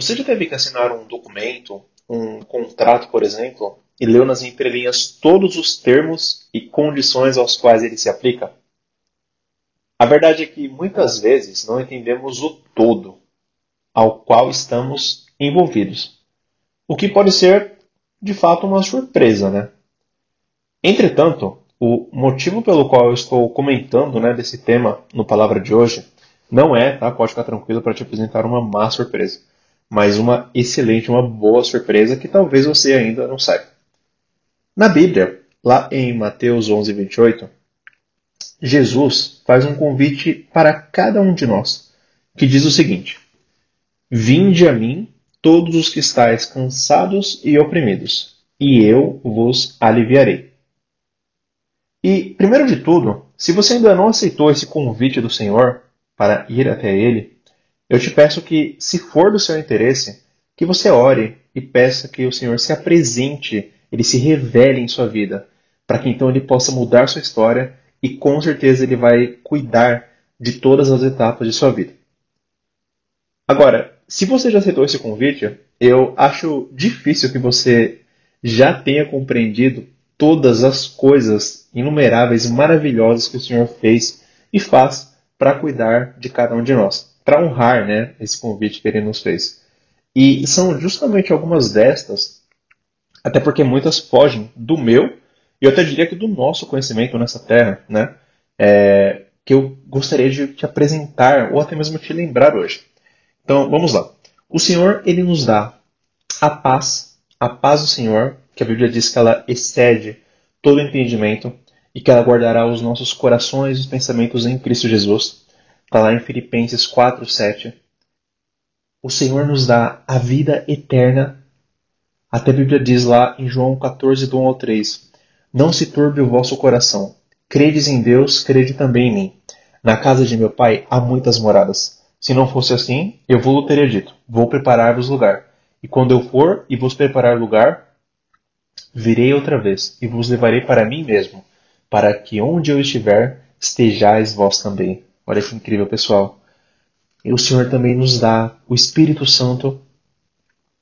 Você já teve que assinar um documento, um contrato, por exemplo, e leu nas entrelinhas todos os termos e condições aos quais ele se aplica? A verdade é que muitas vezes não entendemos o todo ao qual estamos envolvidos, o que pode ser de fato uma surpresa, né? Entretanto, o motivo pelo qual eu estou comentando né, desse tema no Palavra de hoje não é, tá? Pode ficar tranquilo para te apresentar uma má surpresa, mas uma excelente, uma boa surpresa que talvez você ainda não saiba. Na Bíblia, lá em Mateus 11, 28, Jesus faz um convite para cada um de nós, que diz o seguinte: Vinde a mim, todos os que estáis cansados e oprimidos, e eu vos aliviarei. E, primeiro de tudo, se você ainda não aceitou esse convite do Senhor para ir até Ele, eu te peço que, se for do seu interesse, que você ore e peça que o Senhor se apresente, ele se revele em sua vida, para que então ele possa mudar sua história e com certeza ele vai cuidar de todas as etapas de sua vida. Agora, se você já aceitou esse convite, eu acho difícil que você já tenha compreendido todas as coisas inumeráveis e maravilhosas que o Senhor fez e faz para cuidar de cada um de nós, para honrar né, esse convite que ele nos fez. E são justamente algumas destas, até porque muitas fogem do meu e eu até diria que do nosso conhecimento nessa terra, né? É, que eu gostaria de te apresentar ou até mesmo te lembrar hoje. Então, vamos lá. O Senhor, ele nos dá a paz, a paz do Senhor, que a Bíblia diz que ela excede todo entendimento e que ela guardará os nossos corações e os pensamentos em Cristo Jesus. Está lá em Filipenses 4, 7. O Senhor nos dá a vida eterna. Até a Bíblia diz lá em João 14, do 1 ao 3 não se turbe o vosso coração. Credes em Deus, crede também em mim. Na casa de meu pai há muitas moradas. Se não fosse assim, eu vou teria dito: Vou preparar-vos lugar. E quando eu for e vos preparar lugar, virei outra vez e vos levarei para mim mesmo, para que onde eu estiver, estejais vós também. Olha que incrível, pessoal. E o Senhor também nos dá o Espírito Santo.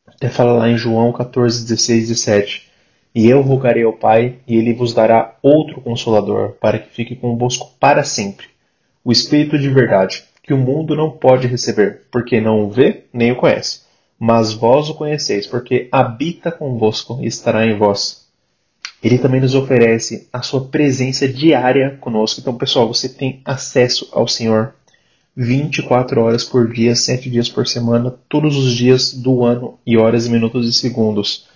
Até fala lá em João 14, 16 e 17 e eu rogarei ao Pai, e ele vos dará outro consolador, para que fique convosco para sempre. O Espírito de verdade, que o mundo não pode receber, porque não o vê nem o conhece. Mas vós o conheceis, porque habita convosco e estará em vós. Ele também nos oferece a sua presença diária conosco. Então, pessoal, você tem acesso ao Senhor 24 horas por dia, 7 dias por semana, todos os dias do ano, e horas, e minutos e segundos.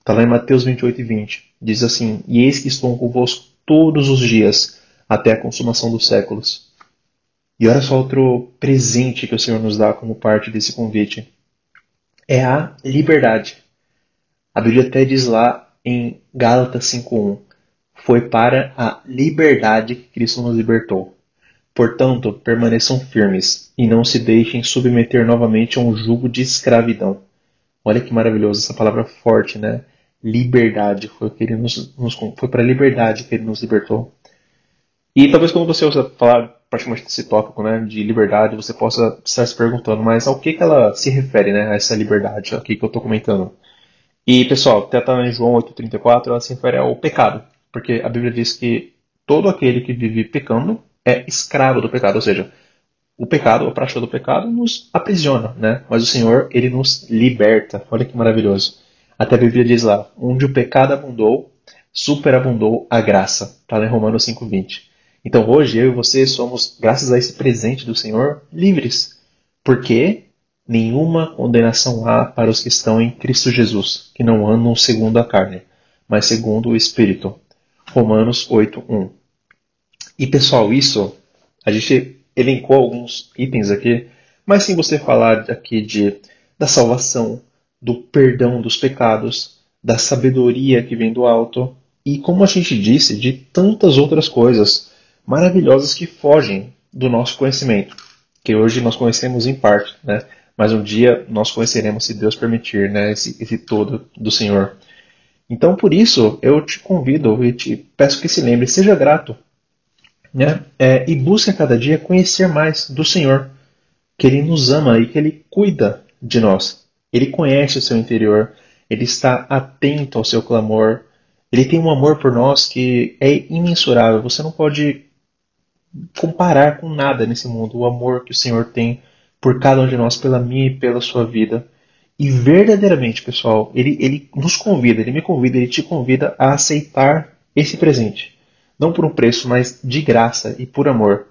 Está lá em Mateus 28 e 20. Diz assim: E eis que estou convosco todos os dias, até a consumação dos séculos. E olha só outro presente que o Senhor nos dá como parte desse convite. É a liberdade. A Bíblia até diz lá em Gálatas 5.1 Foi para a liberdade que Cristo nos libertou. Portanto, permaneçam firmes e não se deixem submeter novamente a um jugo de escravidão. Olha que maravilhoso essa palavra forte, né? liberdade. Foi, que ele nos, nos foi para a liberdade que ele nos libertou. E talvez quando você ouça falar praticamente desse tópico né, de liberdade, você possa estar se perguntando, mas ao que, que ela se refere, né, a essa liberdade aqui que eu estou comentando? E, pessoal, até está em João 8,34, ela se refere ao pecado. Porque a Bíblia diz que todo aquele que vive pecando é escravo do pecado. Ou seja, o pecado, a prática do pecado, nos aprisiona, né? Mas o Senhor, ele nos liberta. Olha que maravilhoso. Até a Bíblia diz lá: onde o pecado abundou, superabundou a graça. Está lá em Romanos 5,20. Então hoje eu e você somos, graças a esse presente do Senhor, livres. Porque nenhuma condenação há para os que estão em Cristo Jesus, que não andam segundo a carne, mas segundo o Espírito. Romanos 8,1. E pessoal, isso, a gente elencou alguns itens aqui, mas sem você falar aqui de da salvação, do perdão dos pecados, da sabedoria que vem do alto e, como a gente disse, de tantas outras coisas maravilhosas que fogem do nosso conhecimento, que hoje nós conhecemos em parte, né? Mas um dia nós conheceremos, se Deus permitir, né? Esse, esse todo do Senhor. Então, por isso, eu te convido e te peço que se lembre, seja grato, né? É, e busque a cada dia conhecer mais do Senhor, que Ele nos ama e que Ele cuida de nós. Ele conhece o seu interior, ele está atento ao seu clamor, ele tem um amor por nós que é imensurável. Você não pode comparar com nada nesse mundo o amor que o Senhor tem por cada um de nós, pela minha e pela sua vida. E verdadeiramente, pessoal, ele, ele nos convida, ele me convida, ele te convida a aceitar esse presente. Não por um preço, mas de graça e por amor.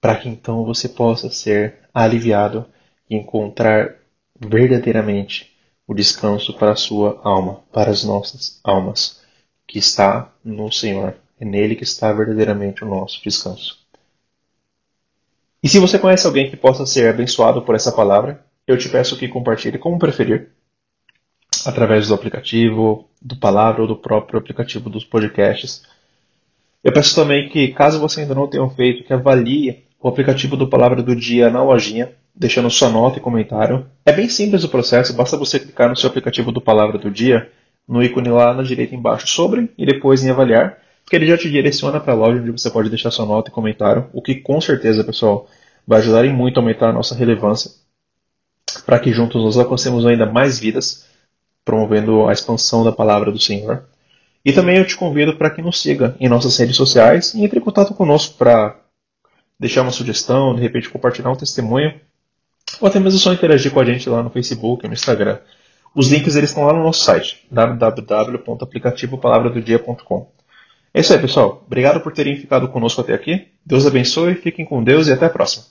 Para que então você possa ser aliviado e encontrar verdadeiramente o descanso para a sua alma, para as nossas almas, que está no Senhor. É nele que está verdadeiramente o nosso descanso. E se você conhece alguém que possa ser abençoado por essa palavra, eu te peço que compartilhe como preferir, através do aplicativo, do Palavra ou do próprio aplicativo dos podcasts. Eu peço também que, caso você ainda não tenha feito, que avalie o aplicativo do Palavra do Dia na lojinha, deixando sua nota e comentário. É bem simples o processo, basta você clicar no seu aplicativo do Palavra do Dia, no ícone lá na direita embaixo sobre e depois em avaliar, porque ele já te direciona para a loja onde você pode deixar sua nota e comentário, o que com certeza, pessoal, vai ajudar em muito a aumentar a nossa relevância para que juntos nós alcancemos ainda mais vidas, promovendo a expansão da palavra do Senhor. E também eu te convido para que nos siga em nossas redes sociais e entre em contato conosco para deixar uma sugestão, de repente compartilhar um testemunho, ou até mesmo só interagir com a gente lá no Facebook, no Instagram. Os links eles estão lá no nosso site, www.aplicativopalavradodia.com. É isso aí, pessoal. Obrigado por terem ficado conosco até aqui. Deus abençoe, fiquem com Deus e até a próxima.